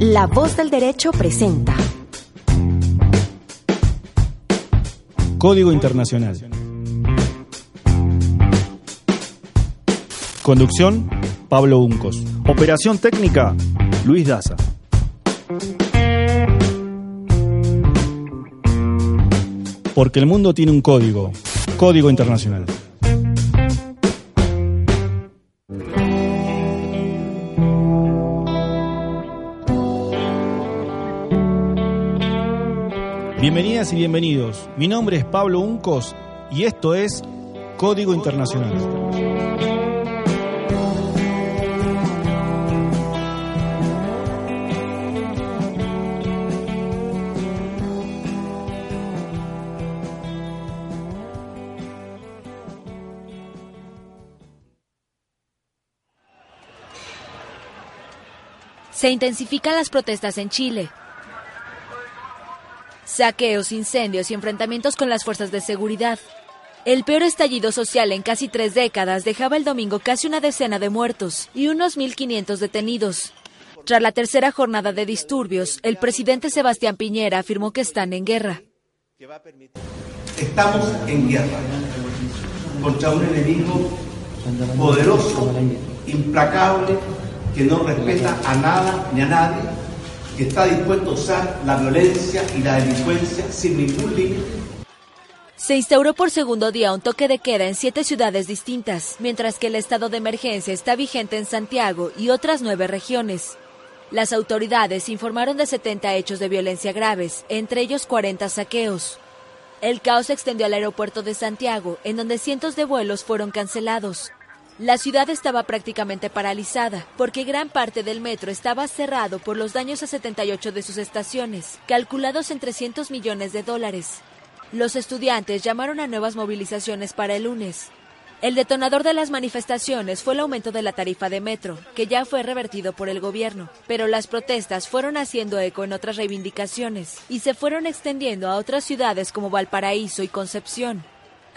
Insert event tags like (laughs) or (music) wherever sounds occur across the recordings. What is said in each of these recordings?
La voz del derecho presenta Código Internacional. Conducción, Pablo Uncos. Operación técnica, Luis Daza. Porque el mundo tiene un código, Código Internacional. Bienvenidas y bienvenidos. Mi nombre es Pablo Uncos y esto es Código Internacional. Se intensifican las protestas en Chile. Saqueos, incendios y enfrentamientos con las fuerzas de seguridad. El peor estallido social en casi tres décadas dejaba el domingo casi una decena de muertos y unos 1.500 detenidos. Tras la tercera jornada de disturbios, el presidente Sebastián Piñera afirmó que están en guerra. Estamos en guerra contra un enemigo poderoso, implacable, que no respeta a nada ni a nadie, que está dispuesto a usar la violencia y la delincuencia sin ningún límite. Se instauró por segundo día un toque de queda en siete ciudades distintas, mientras que el estado de emergencia está vigente en Santiago y otras nueve regiones. Las autoridades informaron de 70 hechos de violencia graves, entre ellos 40 saqueos. El caos se extendió al aeropuerto de Santiago, en donde cientos de vuelos fueron cancelados. La ciudad estaba prácticamente paralizada porque gran parte del metro estaba cerrado por los daños a 78 de sus estaciones, calculados en 300 millones de dólares. Los estudiantes llamaron a nuevas movilizaciones para el lunes. El detonador de las manifestaciones fue el aumento de la tarifa de metro, que ya fue revertido por el gobierno, pero las protestas fueron haciendo eco en otras reivindicaciones y se fueron extendiendo a otras ciudades como Valparaíso y Concepción.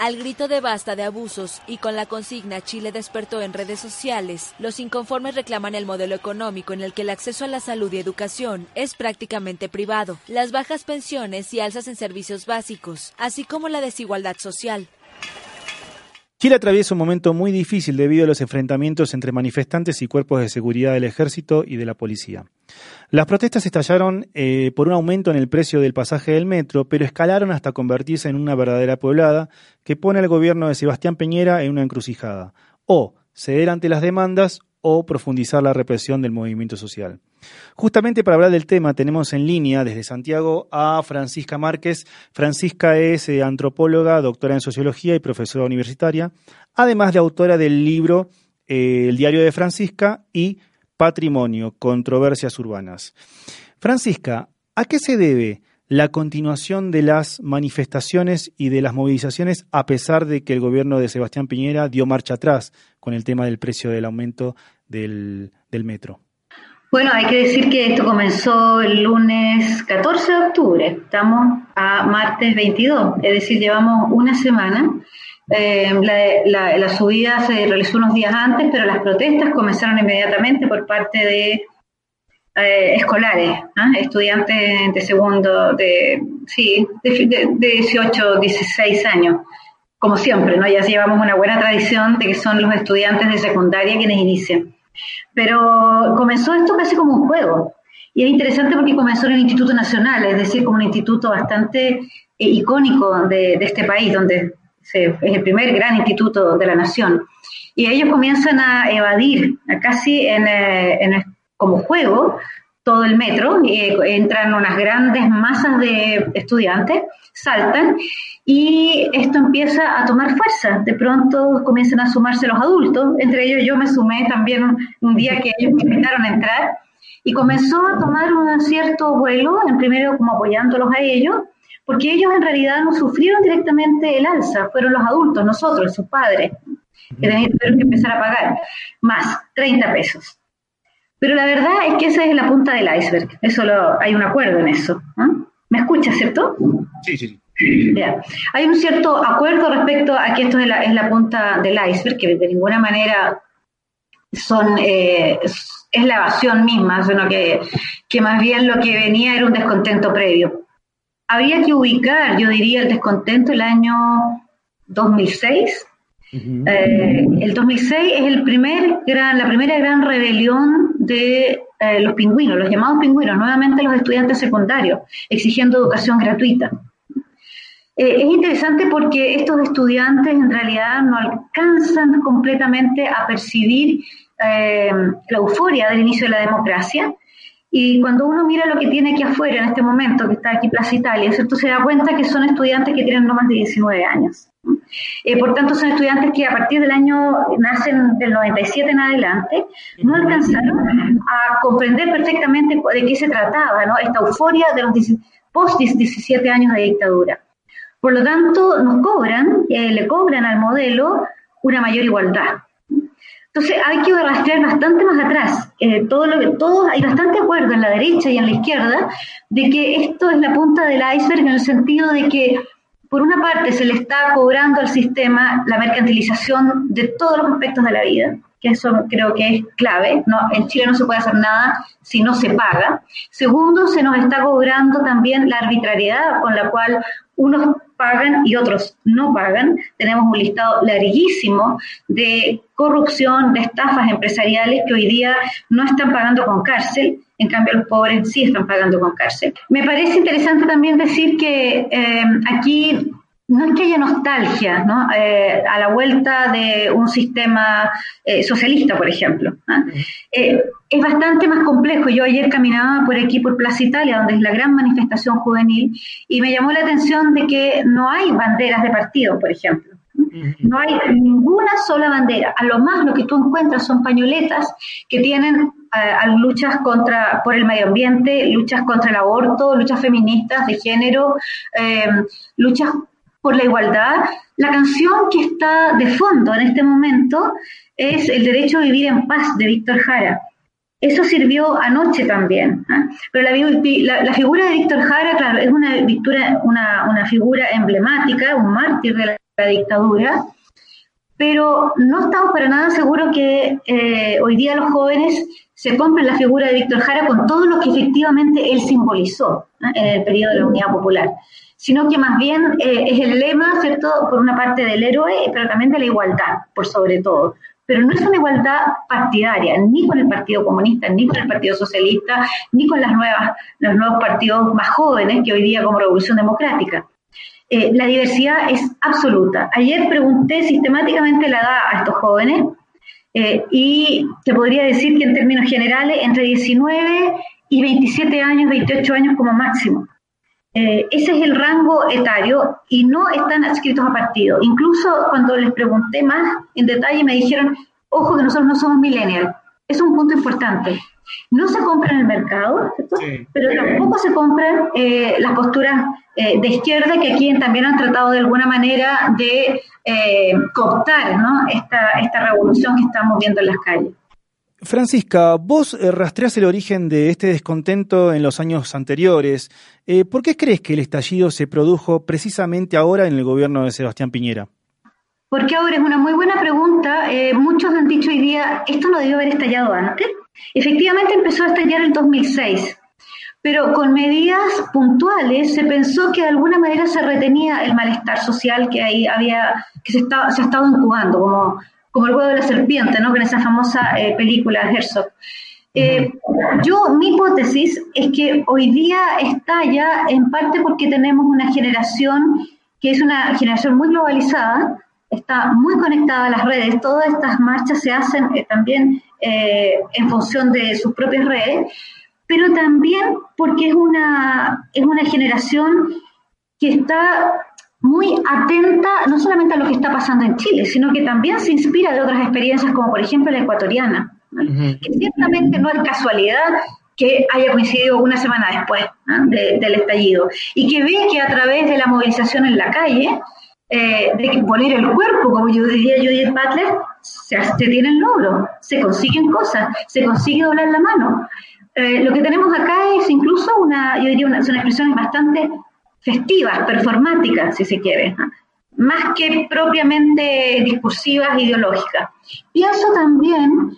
Al grito de basta de abusos y con la consigna Chile despertó en redes sociales, los inconformes reclaman el modelo económico en el que el acceso a la salud y educación es prácticamente privado, las bajas pensiones y alzas en servicios básicos, así como la desigualdad social. Chile atraviesa un momento muy difícil debido a los enfrentamientos entre manifestantes y cuerpos de seguridad del ejército y de la policía. Las protestas estallaron eh, por un aumento en el precio del pasaje del metro, pero escalaron hasta convertirse en una verdadera poblada que pone al gobierno de Sebastián Piñera en una encrucijada. O ceder ante las demandas o profundizar la represión del movimiento social. Justamente para hablar del tema tenemos en línea desde Santiago a Francisca Márquez. Francisca es eh, antropóloga, doctora en sociología y profesora universitaria, además de autora del libro eh, El diario de Francisca y Patrimonio, controversias urbanas. Francisca, ¿a qué se debe la continuación de las manifestaciones y de las movilizaciones a pesar de que el gobierno de Sebastián Piñera dio marcha atrás con el tema del precio del aumento del, metro? Bueno, hay que decir que esto comenzó el lunes 14 de octubre, estamos a martes 22, es decir, llevamos una semana. Eh, la, subida se realizó unos días antes, pero las protestas comenzaron inmediatamente por parte de eh, escolares, ¿ah? estudiantes de segundo, de, sí, de, 18, 16 años, como siempre, ¿no? Ya llevamos una buena tradición de que son los estudiantes de secundaria quienes inician. Pero comenzó esto casi como un juego. Y es interesante porque comenzó en el Instituto Nacional, es decir, como un instituto bastante eh, icónico de, este país, donde es el primer gran instituto de la nación. Y ellos comienzan a evadir, casi eh, en, como juego todo el metro, eh, entran unas grandes masas de estudiantes, saltan y esto empieza a tomar fuerza. De pronto comienzan a sumarse los adultos, entre ellos yo me sumé también un día que ellos me invitaron a entrar y comenzó a tomar un cierto vuelo, en primero como apoyándolos a ellos, porque ellos en realidad no sufrieron directamente el alza, fueron los adultos, nosotros, sus padres, que tenían que empezar a pagar más, 30 pesos. Pero la verdad es que esa es la punta del iceberg. Eso lo, hay un acuerdo en eso. ¿Me escuchas, cierto? Sí, sí. Hay un cierto acuerdo respecto a que esto es la, es la punta del iceberg, que de ninguna manera son eh, es la evasión misma, sino que, que más bien lo que venía era un descontento previo. Había que ubicar, yo diría, el descontento el año 2006. Eh, el 2006 es el primer gran, la primera gran rebelión de eh, los pingüinos, los llamados pingüinos, nuevamente los estudiantes secundarios, exigiendo educación gratuita. Eh, es interesante porque estos estudiantes en realidad no alcanzan completamente a percibir la euforia del inicio de la democracia. Y cuando uno mira lo que tiene aquí afuera en este momento, que está aquí Plaza Italia, ¿cierto? se da cuenta que son estudiantes que tienen no más de 19 años. Eh, por tanto, son estudiantes que a partir del año, nacen del 97 en adelante, no alcanzaron a comprender perfectamente de qué se trataba, ¿no? esta euforia de los post 17 años de dictadura. Por lo tanto, nos cobran, eh, le cobran al modelo una mayor igualdad. Entonces hay que rastrear bastante más atrás. Eh, todo lo que, todos, hay bastante acuerdo en la derecha y en la izquierda de que esto es la punta del iceberg en el sentido de que por una parte se le está cobrando al sistema la mercantilización de todos los aspectos de la vida, que eso creo que es clave. ¿no? En Chile no se puede hacer nada si no se paga. Segundo, se nos está cobrando también la arbitrariedad con la cual unos pagan y otros no pagan. Tenemos un listado larguísimo de corrupción, de estafas empresariales que hoy día no están pagando con cárcel, en cambio los pobres sí están pagando con cárcel. Me parece interesante también decir que eh, aquí no es que haya nostalgia ¿no? Eh, a la vuelta de un sistema eh, socialista, por ejemplo. Eh, es bastante más complejo. Yo ayer caminaba por aquí, por Plaza Italia, donde es la gran manifestación juvenil, y me llamó la atención de que no hay banderas de partido, por ejemplo. No hay ninguna sola bandera. A lo más lo que tú encuentras son pañoletas que tienen luchas contra por el medio ambiente, luchas contra el aborto, luchas feministas de género, luchas por la igualdad, la canción que está de fondo en este momento es El derecho a vivir en paz de Víctor Jara. Eso sirvió anoche también. ¿ah? Pero la, figura de Víctor Jara, claro, es una, figura emblemática, un mártir de la, dictadura, pero no estamos para nada seguros que eh, hoy día los jóvenes se compren la figura de Víctor Jara con todo lo que efectivamente él simbolizó ¿ah? en el periodo de la Unidad Popular sino que más bien eh, es el lema, ¿cierto?, por una parte del héroe, pero también de la igualdad, por sobre todo. Pero no es una igualdad partidaria, ni con el Partido Comunista, ni con el Partido Socialista, ni con las nuevas, los nuevos partidos más jóvenes que hoy día como Revolución Democrática. Eh, la diversidad es absoluta. Ayer pregunté sistemáticamente la edad a estos jóvenes eh, y te podría decir que en términos generales entre 19 y 27 años, 28 años como máximo. Eh, ese es el rango etario y no están adscritos a partido. Incluso cuando les pregunté más en detalle me dijeron, ojo que nosotros no somos millennials. Es un punto importante. No se compra en el mercado, pero tampoco se compran eh, las posturas eh, de izquierda que aquí también han tratado de alguna manera de cooptar ¿no? esta, esta revolución que estamos viendo en las calles. Francisca, vos eh, rastreás el origen de este descontento en los años anteriores. Eh, ¿Por qué crees que el estallido se produjo precisamente ahora en el gobierno de Sebastián Piñera? Porque ahora es una muy buena pregunta. Eh, muchos han dicho hoy día, esto no debió haber estallado antes. Efectivamente empezó a estallar en 2006, pero con medidas puntuales se pensó que de alguna manera se retenía el malestar social que ahí había, que se, estaba, se ha estado incubando, como como el huevo de la serpiente, ¿no? Con esa famosa eh, película de Herzog. Eh, yo, mi hipótesis es que hoy día estalla en parte porque tenemos una generación que es una generación muy globalizada, está muy conectada a las redes, todas estas marchas se hacen eh, también en función de sus propias redes, pero también porque es una, es una generación que está muy atenta no solamente a lo que está pasando en Chile, sino que también se inspira de otras experiencias, como por ejemplo la ecuatoriana, que ciertamente no es casualidad que haya coincidido una semana después del estallido, y que ve que a través de la movilización en la calle, eh, de poner el cuerpo, como yo diría Judith Butler, se, se tienen logros, se consiguen cosas, se consigue doblar la mano. Eh, lo que tenemos acá es incluso una, yo diría, una, son expresiones bastante festivas, performáticas, si se quiere, más que propiamente discursivas, ideológicas. Pienso también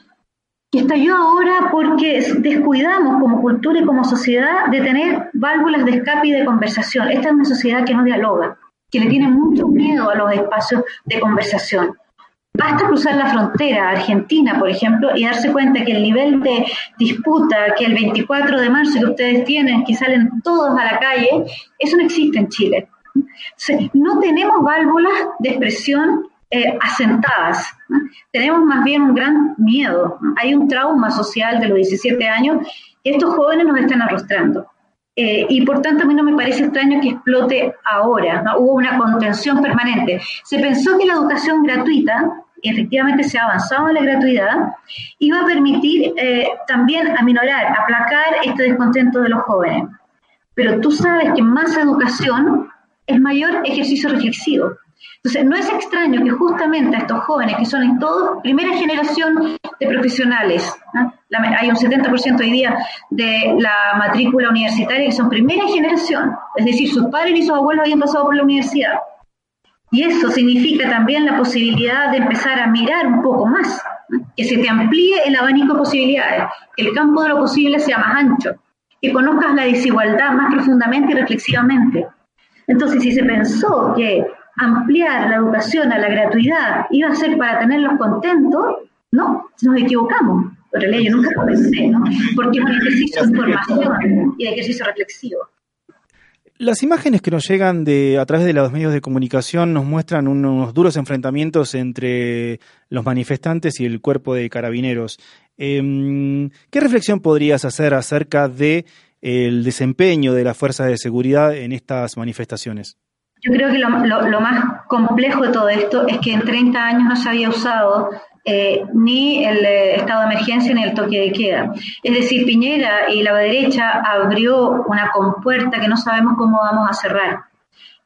que estalló ahora porque descuidamos como cultura y como sociedad de tener válvulas de escape y de conversación. Esta es una sociedad que no dialoga, que le tiene mucho miedo a los espacios de conversación. Basta cruzar la frontera Argentina, por ejemplo, y darse cuenta que el nivel de disputa que el 24 de marzo que ustedes tienen, que salen todos a la calle, eso no existe en Chile. no tenemos válvulas de expresión eh, asentadas. Tenemos más bien un gran miedo. Hay un trauma social de los 17 años y estos jóvenes nos están arrostrando. Eh, y por tanto a mí no me parece extraño que explote ahora. Hubo una contención permanente. Se pensó que la educación gratuita, efectivamente se ha avanzado en la gratuidad, iba a permitir eh, también aminorar, aplacar este descontento de los jóvenes. Pero tú sabes que más educación es mayor ejercicio reflexivo. Entonces, no es extraño que justamente a estos jóvenes, que son en todos primera generación de profesionales, hay un 70% hoy día de la matrícula universitaria que son primera generación, es decir, sus padres y sus abuelos habían pasado por la universidad. Y eso significa también la posibilidad de empezar a mirar un poco más, que se te amplíe el abanico de posibilidades, que el campo de lo posible sea más ancho, que conozcas la desigualdad más profundamente y reflexivamente. Entonces, si se pensó que ampliar la educación a la gratuidad iba a ser para tenerlos contentos, no, nos equivocamos. Pero yo nunca lo pensé, ¿no? Porque es un ejercicio de información y de ejercicio reflexivo. Las imágenes que nos llegan de a través de los medios de comunicación nos muestran unos duros enfrentamientos entre los manifestantes y el cuerpo de carabineros. Em, ¿Qué reflexión podrías hacer acerca de desempeño de las fuerzas de seguridad en estas manifestaciones? Yo creo que lo, más complejo de todo esto es que en 30 años no se había usado eh, ni el eh, estado de emergencia ni el toque de queda. Es decir, Piñera y la derecha abrió una compuerta que no sabemos cómo vamos a cerrar,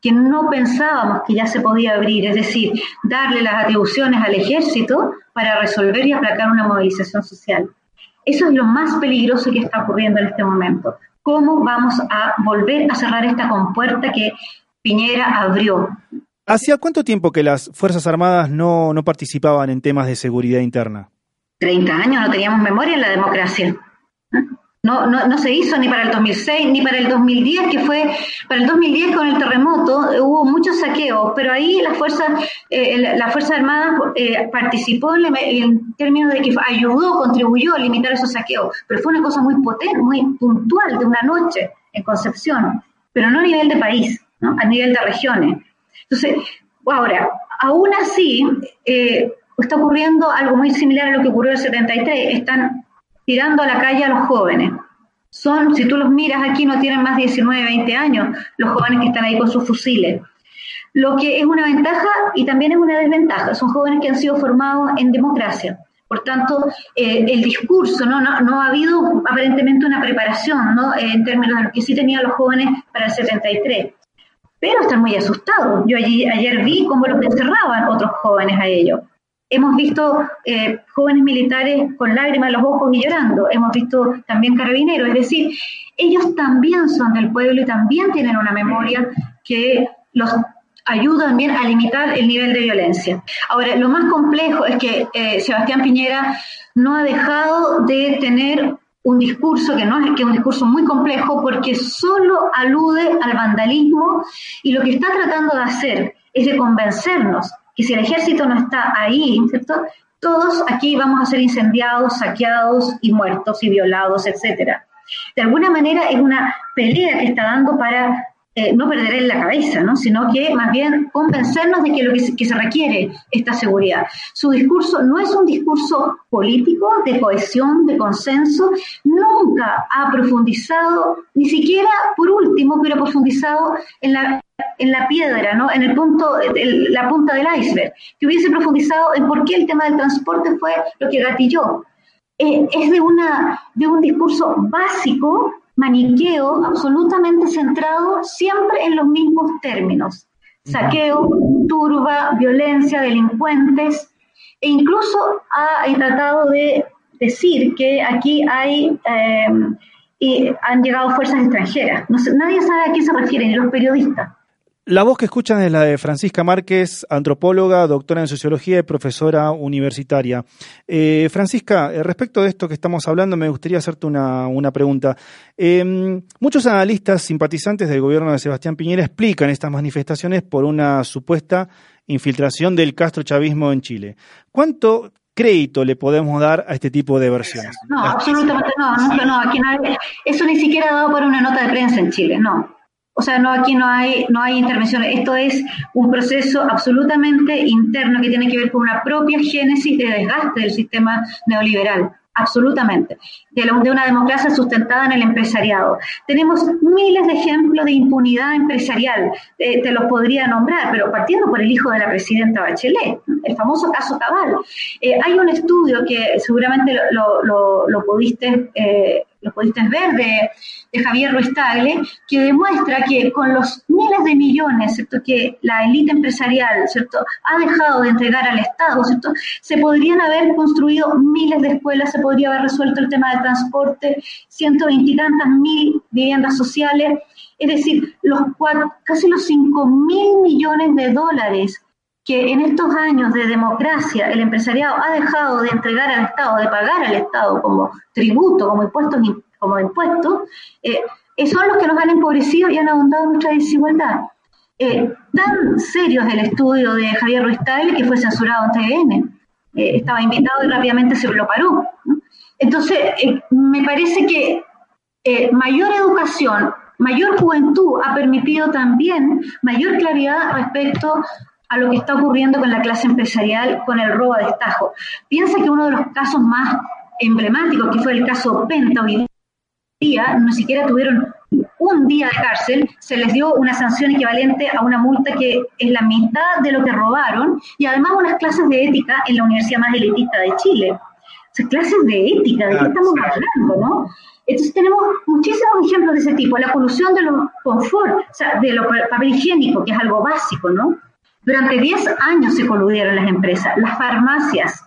que no pensábamos que ya se podía abrir, es decir, darle las atribuciones al ejército para resolver y aplacar una movilización social. Eso es lo más peligroso que está ocurriendo en este momento. ¿Cómo vamos a volver a cerrar esta compuerta que Piñera abrió. ¿Hacía cuánto tiempo que las Fuerzas Armadas no, no participaban en temas de seguridad interna? 30 años, no teníamos memoria en la democracia. No, no, no, se hizo ni para el 2006 ni para el 2010, que fue para el 2010 con el terremoto, hubo muchos saqueos, pero ahí la Fuerza, eh, la Fuerza Armada eh, participó en, en, términos de que ayudó, contribuyó a limitar esos saqueos, pero fue una cosa muy potente, muy puntual de una noche en Concepción, pero no a nivel de país a nivel de regiones. Entonces, ahora, aún así, eh, está ocurriendo algo muy similar a lo que ocurrió en el 73. Están tirando a la calle a los jóvenes. Son, si tú los miras aquí, no tienen más de 19, 20 años los jóvenes que están ahí con sus fusiles. Lo que es una ventaja y también es una desventaja. Son jóvenes que han sido formados en democracia. Por tanto, eh, el discurso, ¿no? ¿no? ha habido aparentemente una preparación ¿no? en términos de lo que sí tenían los jóvenes para el 73 pero están muy asustados. Yo ayer vi cómo los encerraban otros jóvenes a ellos. Hemos visto eh, jóvenes militares con lágrimas en los ojos y llorando. Hemos visto también carabineros. Es decir, ellos también son del pueblo y también tienen una memoria que los ayuda también a limitar el nivel de violencia. Ahora, lo más complejo es que eh, Sebastián Piñera no ha dejado de tener un discurso que no es que un discurso muy complejo porque solo alude al vandalismo y lo que está tratando de hacer es de convencernos que si el ejército no está ahí. Todos aquí vamos a ser incendiados, saqueados y muertos y violados, etcétera. De alguna manera es una pelea que está dando para eh, no perder en la cabeza, ¿no? sino que más bien convencernos de que lo que se, que se, requiere esta seguridad. Su discurso no es un discurso político, de cohesión, de consenso, nunca ha profundizado, ni siquiera por último hubiera profundizado en la, en la piedra, ¿no? en el punto, la punta del iceberg, que hubiese profundizado en por qué el tema del transporte fue lo que gatilló. Eh, es de, una, de un discurso básico maniqueo absolutamente centrado siempre en los mismos términos. Saqueo, turba, violencia, delincuentes, e incluso ha tratado de decir que aquí hay eh, y han llegado fuerzas extranjeras. nadie sabe a qué se refieren, los periodistas. La voz que escuchan es la de Francisca Márquez, antropóloga, doctora en sociología y profesora universitaria. Eh, Francisca, eh, respecto de esto que estamos hablando, me gustaría hacerte una, pregunta. Em, muchos analistas simpatizantes del gobierno de Sebastián Piñera explican estas manifestaciones por una supuesta infiltración del Castro Chavismo en Chile. ¿Cuánto crédito le podemos dar a este tipo de versiones? No, absolutamente no, aquí eso ni siquiera ha dado por una nota de prensa en Chile, no. O sea, no aquí no hay no hay intervenciones. Esto es un proceso absolutamente interno que tiene que ver con una propia génesis de desgaste del sistema neoliberal absolutamente, de, una democracia sustentada en el empresariado. Tenemos miles de ejemplos de impunidad empresarial, eh, te los podría nombrar, pero partiendo por el hijo de la presidenta Bachelet, el famoso caso Cabal. Eh, hay un estudio que seguramente lo, lo, lo pudiste eh, lo pudiste ver de, Javier Ruiz que demuestra que con los miles de millones ¿cierto? que la élite empresarial ¿cierto? ha dejado de entregar al Estado, ¿cierto? se podrían haber construido miles de escuelas, se podría haber resuelto el tema del transporte, ciento veintitantas mil viviendas sociales, es decir, los casi los cinco mil millones de dólares que en estos años de democracia el empresariado ha dejado de entregar al Estado, de pagar al Estado como tributo, como impuestos, como impuestos, eh, eh, son los que nos han empobrecido y han ahondado nuestra desigualdad. Eh, tan serio es el estudio de Javier Ruiz que fue censurado en TVN. estaba invitado y rápidamente se lo paró. Entonces, me parece que mayor educación, mayor juventud ha permitido también mayor claridad respecto a lo que está ocurriendo con la clase empresarial con el robo a destajo. Piensa que uno de los casos más emblemáticos, que fue el caso Penta, hoy día no siquiera tuvieron un día de cárcel, se les dio una sanción equivalente a una multa que es la mitad de lo que robaron y además unas clases de ética en la universidad más elitista de Chile. O sea, clases de ética, ¿de qué estamos hablando, no? Entonces tenemos muchísimos ejemplos de ese tipo, la polución de los confort, o sea, de lo papel higiénico, que es algo básico, ¿no? Durante 10 años se coludieron las empresas, las farmacias,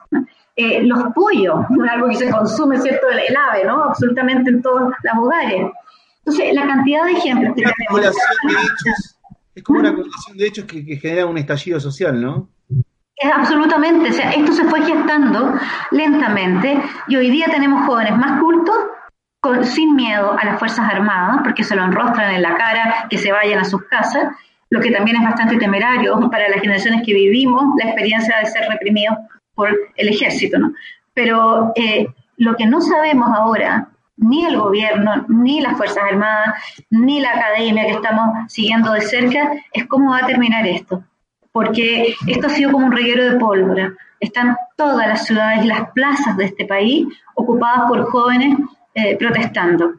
eh, los pollos, (laughs) algo que se consume, ¿cierto? El, ave, ¿no? Absolutamente en todos los hogares. Entonces, la cantidad de ejemplos que tenemos... es como una acumulación de hechos que, genera un estallido social, ¿no? absolutamente, o sea, esto se fue gestando lentamente y hoy día tenemos jóvenes más cultos con, sin miedo a las Fuerzas Armadas, porque se lo enrostran en la cara, que se vayan a sus casas, lo que también es bastante temerario para las generaciones que vivimos la experiencia de ser reprimidos por el ejército, ¿no? Pero eh, lo que no sabemos ahora, ni el gobierno, ni las Fuerzas Armadas, ni la academia que estamos siguiendo de cerca, es cómo va a terminar esto. Porque esto ha sido como un reguero de pólvora. Están todas las ciudades y las plazas de este país ocupadas por jóvenes eh, protestando.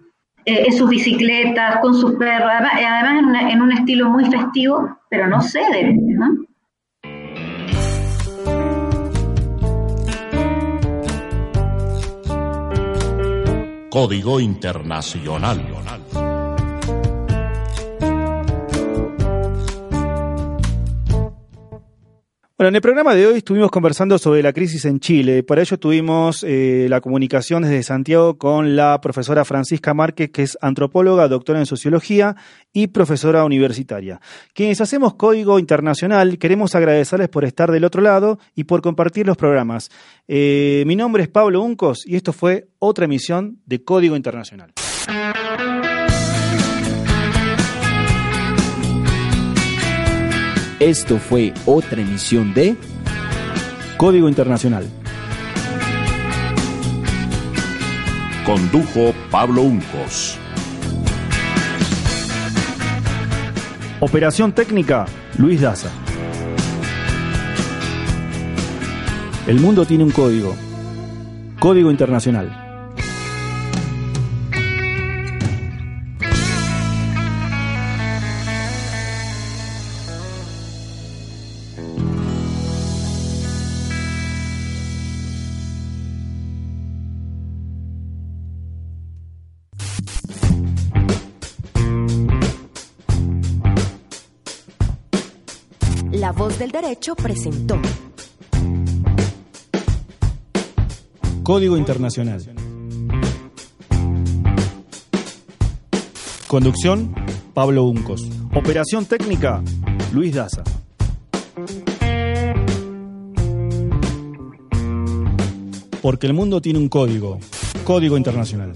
Eh, en sus bicicletas, con sus perros, además, en, un estilo muy festivo, pero no cede. Código Internacional. Bueno, en el programa de hoy estuvimos conversando sobre la crisis en Chile. Para ello tuvimos eh, la comunicación desde Santiago con la profesora Francisca Márquez, que es antropóloga, doctora en sociología y profesora universitaria. Quienes hacemos Código Internacional, queremos agradecerles por estar del otro lado y por compartir los programas. Eh, mi nombre es Pablo Uncos y esto fue otra emisión de Código Internacional. Esto fue otra emisión de Código Internacional. Condujo Pablo Uncos. Operación técnica, Luis Daza. El mundo tiene un código. Código Internacional. Del Derecho presentó Código Internacional. Conducción, Pablo Uncos. Operación técnica, Luis Daza. Porque el mundo tiene un código, código internacional.